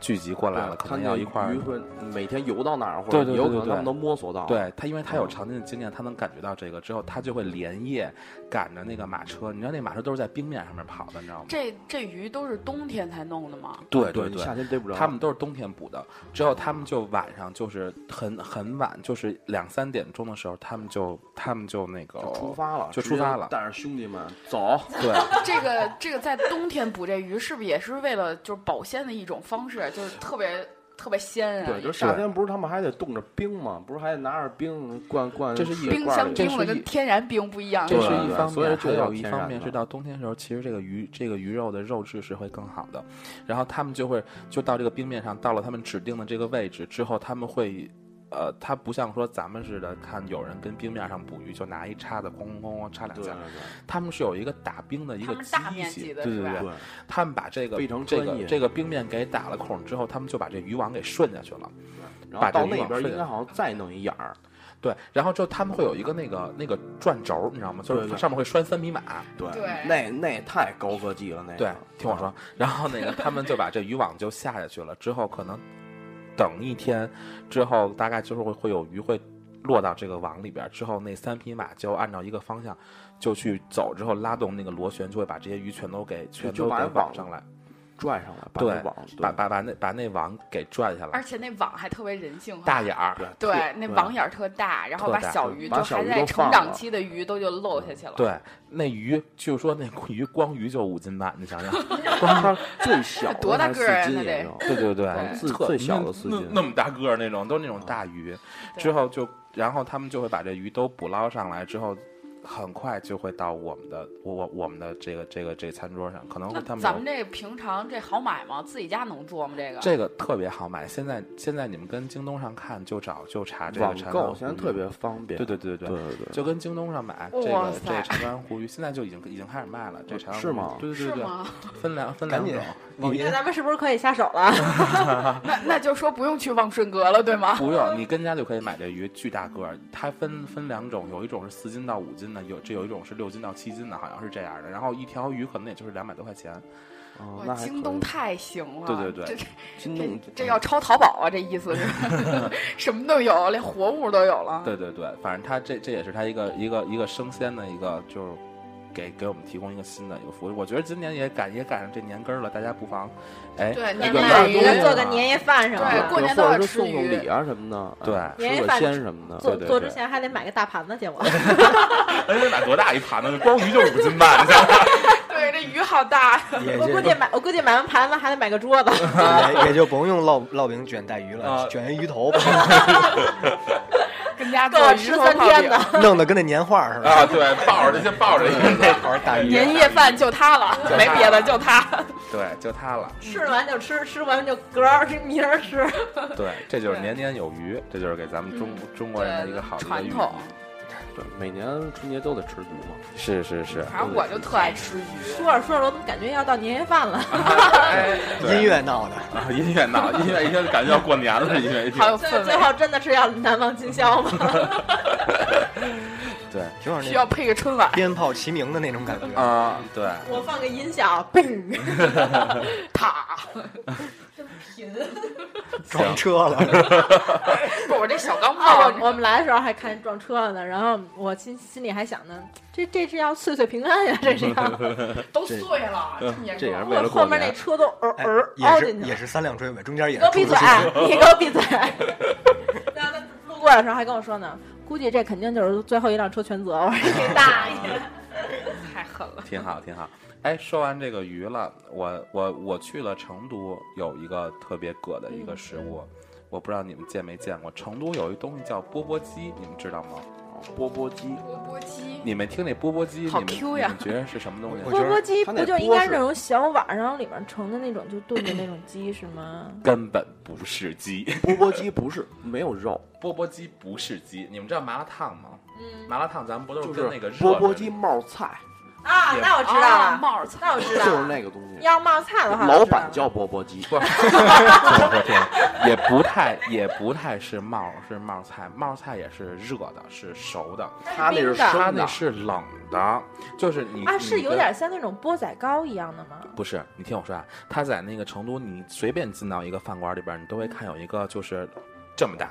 聚集过来了，可能要一块儿鱼。会每天游到哪儿，或者有可能他们能摸索到。对他，因为他有长期的经验，他能感觉到这个之后，他就会连夜赶着那个马车。你知道那马车都是在冰面上面跑的，你知道吗？这这鱼都是冬天才弄的吗？对对，对夏天逮不着。他们都是冬天捕的，之后他们就晚上就是很很晚，就是两三点钟的时候，他们就他们就那个就出发了，就出发了带着兄弟们走。对，这个这个在冬天捕这鱼，是不是也是为了就是保鲜的一种方式？就是特别特别鲜啊！对，就是夏天不是他们还得冻着冰吗？不是还得拿着冰灌灌这是一冰箱这是一冰了跟天然冰不一样。这是一方面，所以还有一方面是到冬天的时候，其实这个鱼这个鱼肉的肉质是会更好的。然后他们就会就到这个冰面上，到了他们指定的这个位置之后，他们会。呃，它不像说咱们似的，看有人跟冰面上捕鱼，就拿一叉子咣咣咣插两下。对对他们是有一个打冰的一个机器，大面积的对对对他们把这个非常这个这个冰面给打了孔之后，他们就把这渔网给顺下去了。然把这后到那边应该好像再弄一眼儿。对，然后就他们会有一个那个那个转轴，你知道吗？就对对是上面会拴三匹马。对对那那太高科技了，那个。对，听我说，然后那个他们就把这渔网就下下去了，之后可能等一天之后，大概就是会会有鱼会落到这个网里边，之后那三匹马就按照一个方向就去走，之后拉动那个螺旋，就会把这些鱼全都给全都给就把网网上来，拽上来，把那网，把把把那把那网给拽下来，而且那网还特别人性化，大眼儿，对对，那网眼儿特大，然后把小鱼就还在成长期的鱼都就漏下去了。对，那鱼就说那鱼光鱼就五斤半，你想想，光它最小的多大个儿啊那得四斤也有对对对对，最小的四斤那那么大个儿那种，都是那种大鱼。之后就，然后他们就会把这鱼都捕捞上来，之后很快就会到我们的我我我们的这个这个这个餐桌上，可能那他们咱们这平常这好买吗？自己家能做吗？这个这个特别好买。现在现在你们跟京东上看就找就查这个网购现在特别方便。对对对对对对对，就跟京东上买这个这个长干湖鱼，现在就已经已经开始卖了。这长干湖鱼是吗对对对对，分两分两种。网银那咱们是不是可以下手了？那那就说不用去望顺阁了，对吗？不用，你跟家就可以买这鱼，巨大个儿。它分分两种，有一种是四斤到五斤的，有这有一种是六斤到七斤的，好像是这样的。然后一条鱼可能也就是两百多块钱。哦，那哇，京东太行了，对对对这这京东这这要抄淘宝啊，这意思是 什么都有，连活物都有了。对对对，反正它这这也是它一个一个一个生鲜的一个就是给给我们提供一个新的一个服务。我觉得今年也赶也赶上这年根儿了，大家不妨哎对，年年年鱼做个年夜饭什么对的。过年都要吃鱼送送礼啊什么的，对哎年夜饭吃个鲜什么的，做做之前还得买个大盘子去我。哎，得买多大一盘子？光鱼就五斤半，对，这鱼好大。我估计买我估计买完盘子还得买个桌子。也也就甭用烙烙饼卷带鱼了，啊卷一鱼头，跟家我吃三天的。弄得跟那年画似的。啊，对，抱着这些抱着一个，那头大鱼，年夜饭就它了，没别的，就它。对，就它了。吃完就吃，吃完就嗝儿，这明儿吃。对，这就是年年有余，这就是给咱们中中国人的一个好传统。对，每年春节都得吃鱼嘛。是是是，反正我就特爱吃鱼。说着说着，我怎么感觉要到年夜饭了？哎，音乐闹的，啊，音乐闹，音乐一听感觉要过年了，音乐一听好。有氛围，最最后真的是要难忘今宵吗？对需要配个春晚。鞭炮齐鸣的那种感觉。啊，对，我放个音响，嘣，啪！撞车了，不，我这小钢哦，炮我我们来的时候还看撞车了呢，然后我心心里还想呢，这这是要岁岁平安呀，这是要。都碎了，这么严这也是重为了过后后面那。车都呃哎呃也是凹进去了。也是三辆追尾，中间也你给我闭嘴！你给我闭嘴！然后他路过的时候还跟我说呢，估计这肯定就是最后一辆车全责。我说你大爷！太狠了。挺好，挺好。哎，说完这个鱼了，我我我去了成都，有一个特别葛的一个食物，我不知道你们见没见过。成都有一东西叫钵钵鸡，你们知道吗？钵钵鸡，钵钵鸡，你们听那钵钵鸡，好你们 Q 呀你们觉得是什么东西？钵钵鸡不就应该是那种小碗，然后里面盛的那种就炖的那种鸡是吗？根本不是鸡，钵钵鸡不是没有肉，钵钵鸡不是鸡。你们知道麻辣烫吗？嗯麻辣烫咱们不都是跟那个热钵钵鸡冒菜，啊，那我知道啊了，帽子那我知道就是。那个东西。要冒菜的话，老板叫钵钵鸡，不，我说天，也不太也不太是冒是冒菜，冒菜也是热的，是熟的，他那是冰的生的，它。那是冷的，就是你啊，是有点像那种钵仔糕一样的吗？不是，你听我说啊，他在那个成都，你随便进到一个饭馆里边，你都会看有一个就是这么大，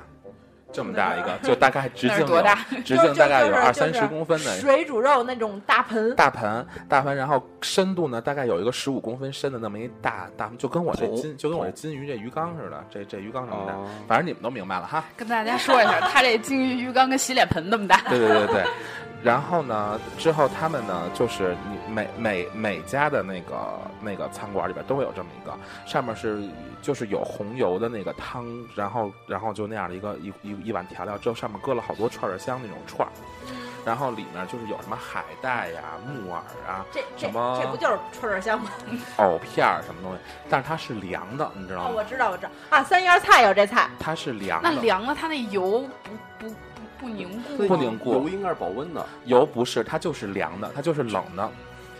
这么大一个，就大概直径有多大？直径大概有二三十公分的水煮肉那种大盆，大盆，大盆，然后深度呢大概有一个十五公分深的那么一大大，就跟我这金就跟我这金鱼这鱼缸似的，这这鱼缸这么大，哦反正你们都明白了哈。跟大家说一下，他这金鱼鱼缸跟洗脸盆那么大。对对对对。然后呢，之后他们呢，就是你每每每家的那个那个餐馆里边都会有这么一个，上面是就是有红油的那个汤，然后然后就那样的一个一一一碗调料，之后上面搁了好多串串香那种串儿，然后里面就是有什么海带呀、木耳啊、这这什么这不就是串串香吗？藕片儿什么东西，但是它是凉的，你知道哦，吗？我知道，我知道。啊，三叶菜有这菜，它是凉的，那凉了，它那油不不不不凝固吗？不凝固。油应该是保温的，油不是，它就是凉的，它就是冷的，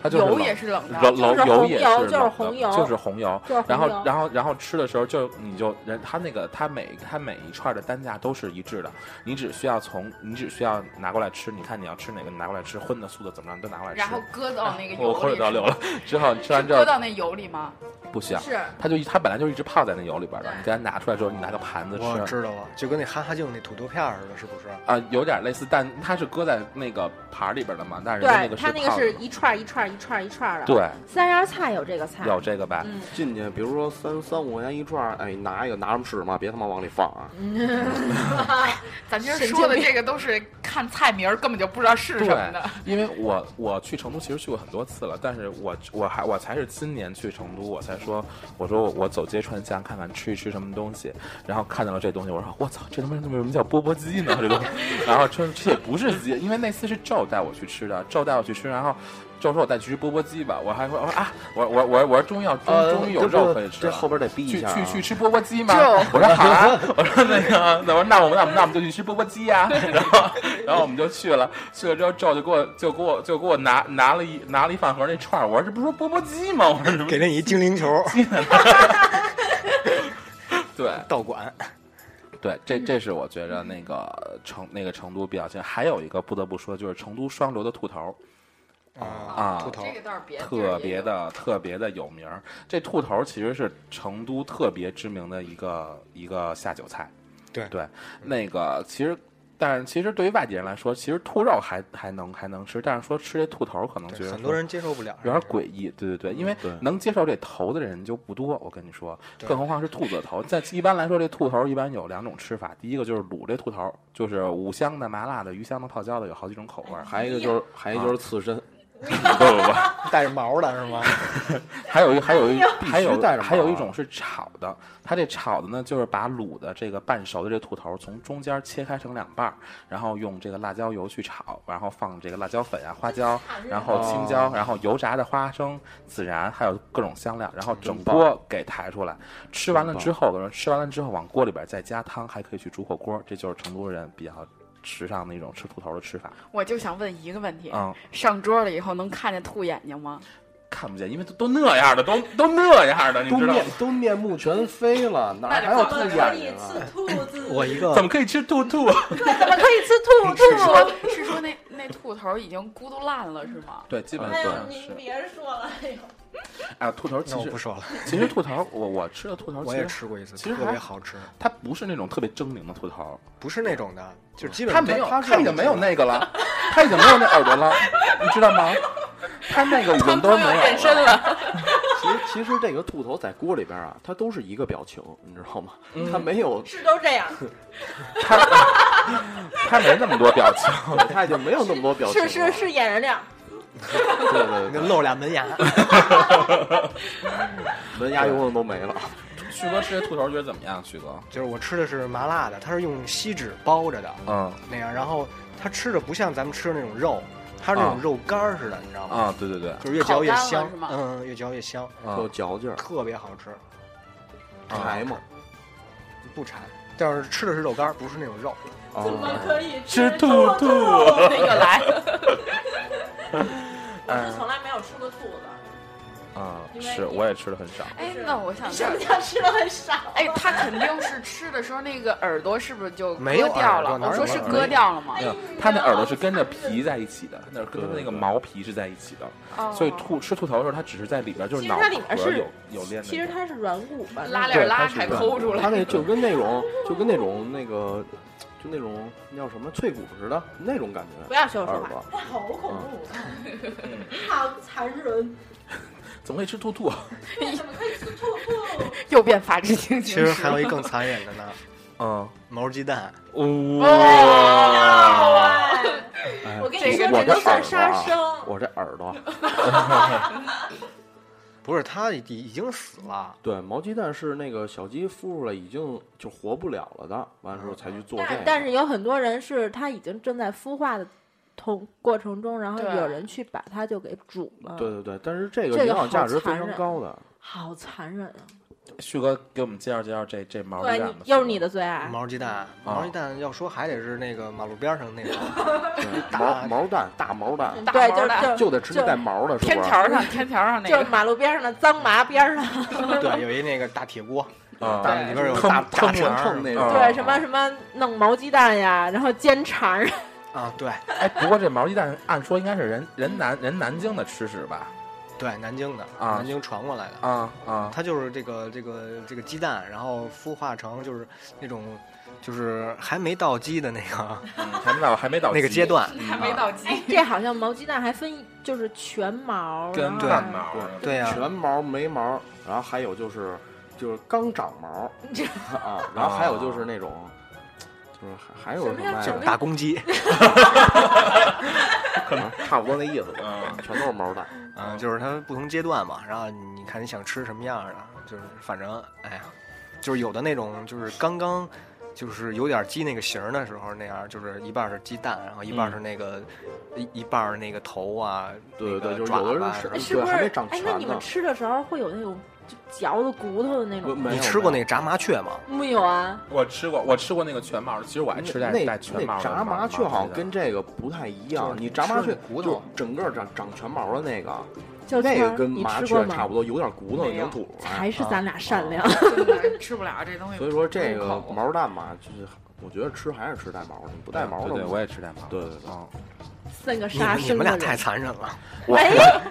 它就是油也是冷的。冷就是冷油也红油就是红油就是红油。然后，然后，然后吃的时候就你就人他那个他每他每一串的单价都是一致的，你只需要从你只需要拿过来吃，你看你要吃哪个，你拿过来吃，荤的素的怎么样都拿过来吃。然后搁到那个我油里，口水都要流了。之后吃完之后搁到那油里吗？不需要，是它就它本来就一直泡在那油里边的，你给它拿出来之后，你拿个盘子吃。我知道了，就跟那哈哈镜那土豆片儿似的，是不是？啊、有点类似，但它是搁在那个盘里边的嘛，但是那个对，它那个是一串一串儿一串一串的。，对，三样菜有这个菜，有这个吧？嗯，进去比如说三三五块钱一串，哎，拿一个拿什么吃嘛，别他妈往里放啊！咱今儿说的这个都是看菜名，根本就不知道是什么的。因为我我去成都其实去过很多次了，但是我我还我才是今年去成都，我才说我说我我走街串巷看看吃一吃什么东西，然后看到了这东西，我说我操，这他妈为什么叫钵钵鸡呢？这东西，然后这这也不是鸡，因为那次是赵带我去吃的，赵带我去吃，然后。宙说：“我带你去吃钵钵鸡吧。”我还说：“我说啊，我我我我说终于要终终于有肉可以吃了。”这后边得逼去一下、啊。去去吃钵钵鸡吗？我说好啊，我说那个，那我说那我们那我们那我们就去吃钵钵鸡呀、然后然后我们就去了，去了之后赵就给我就给我就给我拿拿了一拿了一饭盒那串儿，我说这不是钵钵鸡吗？我说什么？给了你一精灵球，对道馆。对，这这是我觉着那个成那个成都比较近，还有一个不得不说就是成都双流的兔头。啊兔头这个倒是别特别的特别的有名儿。这兔头其实是成都特别知名的一个一个下酒菜。对对，那个其实但是其实对于外地人来说，其实兔肉还还能还能吃，但是说吃这兔头可能觉得很多人接受不了，有点诡异。对对对，因为能接受这头的人就不多，我跟你说，更何况是兔子头。在一般来说，这兔头一般有两种吃法，第一个就是卤这兔头，就是五香的、麻辣的、鱼香的、泡椒的，有好几种口味儿。还有一个就是还有一个就是刺身，不不不，带着毛的是吗？还有一还有一还有必须带着还有毛啊一种是炒的，它这炒的呢，就是把卤的这个半熟的这兔头从中间切开成两半儿，然后用这个辣椒油去炒，然后放这个辣椒粉啊、花椒，然后青椒，然后油炸的花生、孜然，还有各种香料，然后整锅给抬出来。吃完了之后，吃完了之后往锅里边再加汤，还可以去煮火锅，这就是成都人比较时尚的一种吃兔头的吃法。我就想问一个问题：嗯，上桌了以后能看见兔眼睛吗？看不见，因为都都那样的，都都那样的，你都知道吗面？都面目全非了，哪还有兔怎么可以眼睛啊？吃兔子？我一个怎么可以吃兔兔？对，怎么可以吃兔是兔？说，是说那那兔头已经咕嘟烂了是吗？对，基本哎呦，上是。您别说了，哎呦，哎，兔头其实不说了，其实兔头，我我吃的兔头，我也吃过一次，其实特别好吃，它不是那种特别狰狞的兔头，不是那种的，就是基本它没有，上它它已经没有那个了，它已经没有那耳朵了，你知道吗？它那个已经都没有变身了，其实其实这个兔头在锅里边啊，它都是一个表情，你知道吗？它没有，是都这样，它它没那么多表情。它已经没有那么多表情了。是是是演员亮，对对对，那露俩门牙，门牙油都没了。旭哥吃这兔头觉得怎么样？旭哥，就是我吃的是麻辣的，它是用锡纸包着的嗯那样，然后它吃着不像咱们吃的那种肉，它是那种啊肉干儿似的，你知道吗？啊，对对对，就是越嚼越香，嗯，越嚼越香，啊有嚼劲儿，特别好吃，柴嘛。不柴。但是吃的是肉干儿，不是那种肉。怎么哦，可以吃兔兔。又 来了。我是从来没有吃过兔子，啊，是我也吃的很少。哎，那我想什么，叫吃的很少？哎，他肯定是吃的时候那个耳朵是不是就没有割掉了？我说是割掉了吗哎？没有，他那耳朵是跟着皮在一起的，那跟那个毛皮是在一起的，哦所以兔吃兔头的时候，它只是在里边，就是脑它里面是壳有有练其实。它是软骨吧？拉链拉开抠出来它。那就跟那种就跟那种那个就那种那叫什么脆骨似的那种感觉。不要说说耳话朵，好恐怖，好残忍！怎么可以吃兔兔？怎么可以吃兔兔？又变法制进其行时。实还有一更残忍的呢，嗯，毛鸡蛋。哇！哎我跟你说，这都算杀生。我这耳朵，不是，它已已经死了。对，毛鸡蛋是那个小鸡孵出来已经就活不了了的，完了之后才去做这个。但是有很多人是他已经正在孵化的同过程中，然后有人去把它就给煮了，对对对，但是这个营养价值非常高的。好残忍啊！旭哥给我们介绍介绍这这毛鸡对，蛋吧。又是你的最爱。毛鸡蛋，毛鸡蛋要说还得是那个马路边上那种，对大毛毛蛋，大毛蛋，对，大毛蛋就就就得吃那带毛的，是不是？天桥上，天桥上那就是个。马路边上的脏麻边上，对，有一那个大铁锅，啊大里边有大大肠那种。啊对，什么什么弄毛鸡蛋呀，然后煎肠儿，啊，对哎，不过这毛鸡蛋按说应该是人人南人南京的吃食吧？对，南京的，啊南京传过来的。啊啊它就是这个这个这个鸡蛋，然后孵化成就是那种就是还没到鸡的那个嗯还没到还没到那个阶段，还没到 鸡，哎，这好像毛鸡蛋还分就是全毛，跟然后半毛对呀全毛、没毛，然后还有就是就是刚长毛 啊，然后还有就是那种。就是还还有什么？大公鸡，可能差不多那意思吧，嗯全都是毛蛋。嗯，就是它不同阶段嘛，然后你看你想吃什么样的，就是反正哎呀，就是有的那种就是刚刚就是有点鸡那个形儿的时候那样，就是一半是鸡蛋，然后一半是那个、一一半儿那个头啊，对对，那个就是有的人爪是子哎是不是？对还没长哎，那你们呢。吃的时候会有那种就嚼的骨头的那种你吃过那个炸麻雀吗？没有啊？我吃过，我吃过那个全毛的，其实我爱吃带那带全毛的那炸麻雀好像跟这这个不太一样就。是你炸麻雀骨头就整个长长全毛的那个，就那个跟麻？雀差不多，有点骨头有经吐出来。还是咱俩善良。吃不了这东西。所以说这个毛蛋嘛，就是我觉得吃还是吃带毛的，不带毛的对对，我也吃带毛。对对对嗯，三个你杀生你们俩太。残忍了，我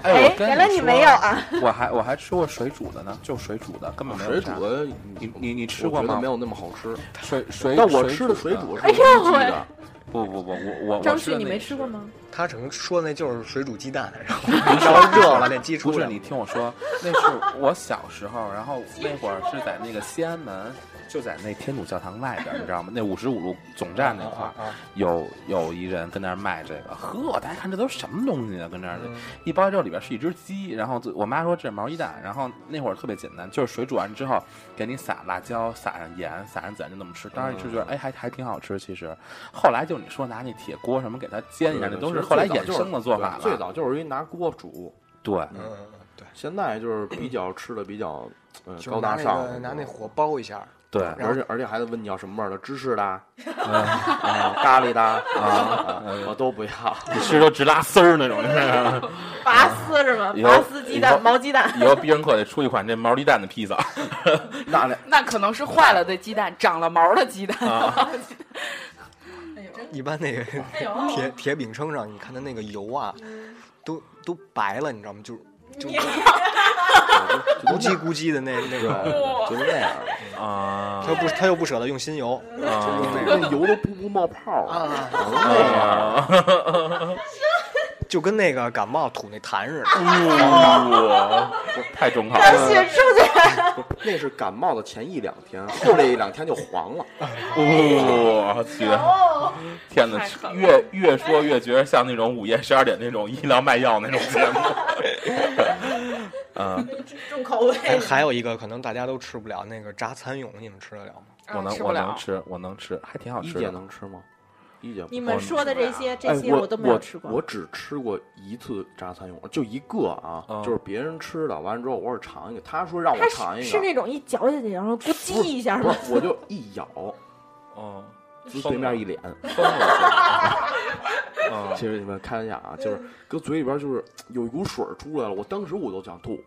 哎原来你没有啊？我还我还吃过水煮的呢，就水煮的，根本没有水煮。的，你你你吃过吗没？有那么好吃。水水，但我吃的水水煮是哎呦喂有机的，不不不，我我我张旭，你没吃过吗？他可能说的那就是水煮鸡蛋，然后然后热了那鸡出来。不是你听我说，那是我小时候，然后那会儿是在那个西安门，就在那天主教堂外边，你知道吗？那五十五路总站那块儿，啊，有有一人跟那儿卖这个，呵，大家看这都什么东西啊？跟那儿嗯一包之后里边是一只鸡，然后我妈说这是毛鸡蛋，然后那会儿特别简单，就是水煮完之后给你撒辣椒，撒上盐，撒上孜然就那么吃，当时一吃觉得哎还还挺好吃，其实后来就你说拿那铁锅什么给它煎一下，那都是后来衍生的做法了。最早就是一拿锅煮，对，嗯，对，现在就是比较吃的比较高拿那个大上，拿那火包一下，对，而且而且还得问你要什么味儿的，芝士的啊，咖喱的啊，我都不要。你吃都直拉丝儿那种，拔丝是吗？拔丝鸡蛋、毛鸡蛋。以后必胜客得出一款这毛鸡蛋的披萨 那那那可能是坏了的鸡蛋，长了毛的鸡蛋。啊，一般那个铁铁饼铛上，你看它那个油啊，都都白了，你知道吗？就就咕叽咕叽的那那种，就是那样啊。他又不他又不舍得用新油。啊。的，那油都噗噗冒泡啊，啊，啊！就跟那个感冒吐那痰似的。哇，太重口了！写出去。那是感冒的前一两天，后这一两天就黄了。我去，天哪！越越说越觉得像那种午夜十二点那种医疗卖药那种节目。嗯，重口味。还还有一个可能大家都吃不了，那个炸蚕蛹，你们吃得了吗？我能。我能吃，我能吃，还挺好一姐吃的。能吃吗？一姐不你们说的这些这些我都没有吃过。我只吃过一次炸蚕蛹，就一个啊，嗯就是别人吃的，完了之后我是尝一个，他说让我尝一个，是是那种一嚼下去，然后咕叽一下吗？我就一咬，嗯，滋对面一脸。疯了！嗯 其实你们开玩笑啊，就是搁嘴里边就是有一股水出来了，我当时我都想吐。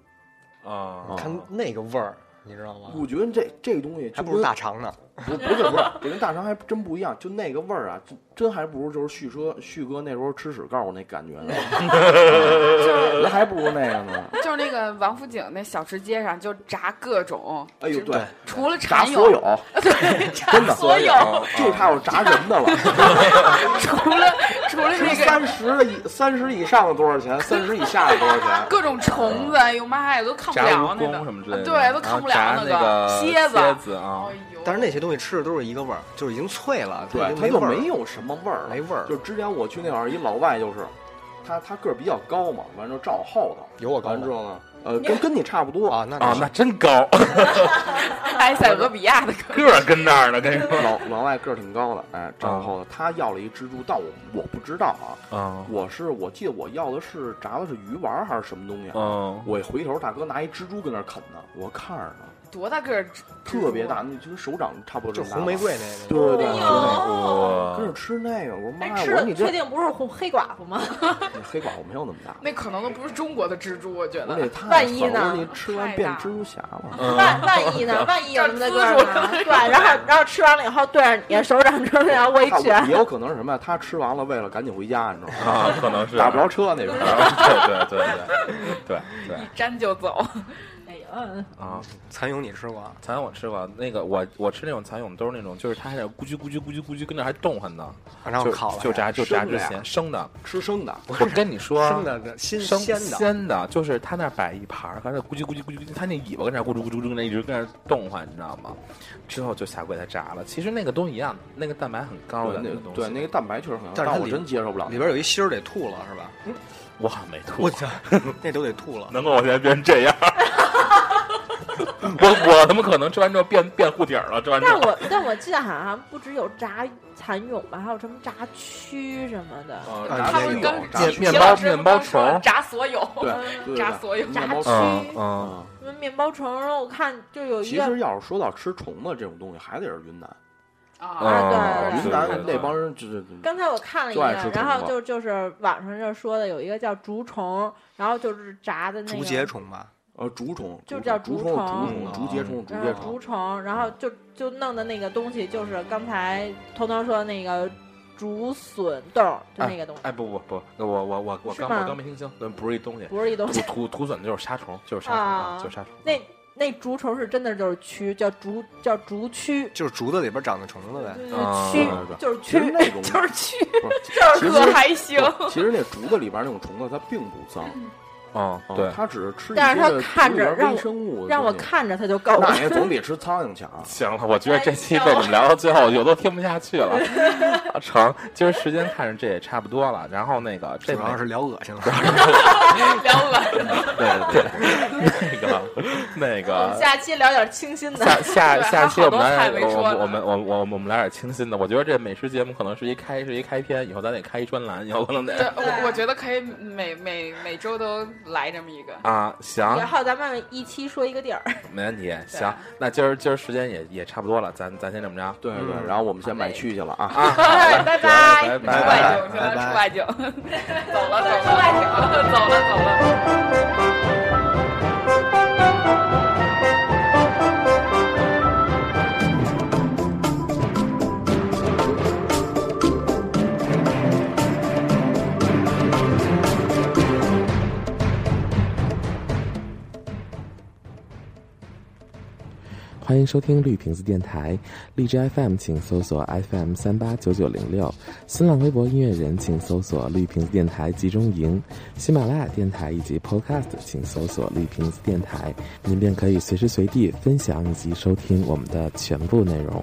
啊啊看那个味儿，你知道吗？我觉得这这个东西还不如大肠呢。不不是不是，这跟大肠还真不一样，就那个味儿啊，真真还不如就是旭哥旭哥那时候吃屎告诉我那感觉呢，就是那还不如那个呢。就是那个王府井那小吃街上就炸各种，哎呦，对，除了炸，所有，对，真的所有，就差我炸人的了。除了除了那个三十以三十以上的多少钱？三十以下的多少钱？各种虫子，哎呦妈呀，都看不了那个，蚣什么之类的，对都看不了那个个蝎子蝎子啊但是那些东西吃的都是一个味儿，就是已经脆了，对，它它就没有什么味儿，没味儿就之前我去那会儿，一老外就是，他他个儿比较高嘛，完了之后站我后头，有我高吗完了之后呢，呃，跟跟你差不多啊，那啊，那真高，埃塞俄比亚的个儿跟那儿呢，跟你说。老老外个儿挺高的，哎，然后，他要了一蜘蛛，但我我不知道啊，嗯我是我记得我要的是炸的是鱼丸还是什么东西啊？嗯，我一回头，大哥拿一蜘蛛跟那儿啃呢，我看着呢，多大个儿，特别大，那就跟手掌差不多这么大。就红玫瑰那个。对对对，哎就呦那个跟着吃那个，我妈我说你确定不是红黑寡妇吗？你黑寡妇没有那么大。那可能都不是中国的蜘蛛，我觉得万一呢狠了我说你吃完变蜘蛛侠了。嗯万万一呢？万一有那么大个儿呢？对，然后然后吃完了以后对着你的手掌中然后握一拳也，有可能是什么呀？他吃完了，为了赶紧回家，你知道吗？啊，可能是打不着车那边儿。对对对对对一粘就走，啊！蚕蛹你吃过啊？蚕蛹我吃过，那个我我吃那种蚕蛹都是那种，就是它还在咕叽咕叽咕叽咕叽跟那还动唤呢，然后烤了就炸就炸之前生的。吃生的，我跟你说，生的新生鲜的，鲜的，就是他那摆一盘儿，反正咕叽咕叽咕叽他那尾巴跟那咕噜咕噜咕噜那一直跟那动唤，你知道吗？之后就下锅给它炸了。其实那个都一样，那个蛋白很高的，那个东西。对那个蛋白确实很高，但是我真接受不了。里边有一芯儿得吐了是吧？我好像没吐我，操，那都得吐了。难怪我现在变成这样。我我他妈可能吃完之后变变护体儿了，吃完之后。但我但我记得好像不只有炸蚕蛹吧，还有什么炸蛆什么的。呃，啊炸鱼也有有炸鱼面包面包刚说虫炸所有，对对对炸所有面包炸嗯虫。嗯，嗯，什么面包虫，然后我看就有一个其实要是说到吃虫子这种东西，还得是云南。啊，对云对对对南那帮人就是刚才我看了一就爱吃个，然后就就是网上就说的有一个叫竹虫，然后就是炸的那竹个节虫吧，呃竹虫，竹就叫竹虫，竹节虫，竹节虫竹。虫，然后就就弄的那个东西就是刚才头头说的那个竹笋豆儿，就那个东西，哎不不不，我我我我刚我刚没听清，那不是一东西。不是一东西。土土土笋就是沙虫，就是沙虫啊就是沙虫。那那竹虫是真的就是蛆，叫竹叫竹蛆，就是竹子里边长的虫子呗。啊蛆 就是蛆，那种就是蛆，不是就是可还行。其实那竹子里边那种虫子它并不脏，嗯，啊对。它只是吃一但是他看着让让我东西，看着他就够了那。也总比吃苍蝇强。行了，我觉得这期被你们聊到最后，我都听不下去了。啊成，今儿时间看着这也差不多了，然后那个这主要是聊恶心了。聊恶对对对，那个那个下期聊点清新的。下下对下期我们来我菜没说呢我们我我我们来点清新的。我觉得这美食节目可能是一开是一开篇，以后咱得开一专栏，以后可能对得，我我觉得可以每每每周都来这么一个。啊行然后咱们一期说一个地儿，没问题。行，那今儿今儿时间也也差不多了，咱咱先这么着。对对，然后我们先买去去了啊。啊，好嘞拜拜拜出拜外景是吧？拜拜出外景，走了走了，出外景了，走了走了。欢迎收听绿瓶子电台，荔枝 FM 请搜索 FM 三八九九零六，新浪微博音乐人请搜索绿瓶子电台集中营，喜马拉雅电台以及 Podcast 请搜索绿瓶子电台，您便可以随时随地分享以及收听我们的全部内容。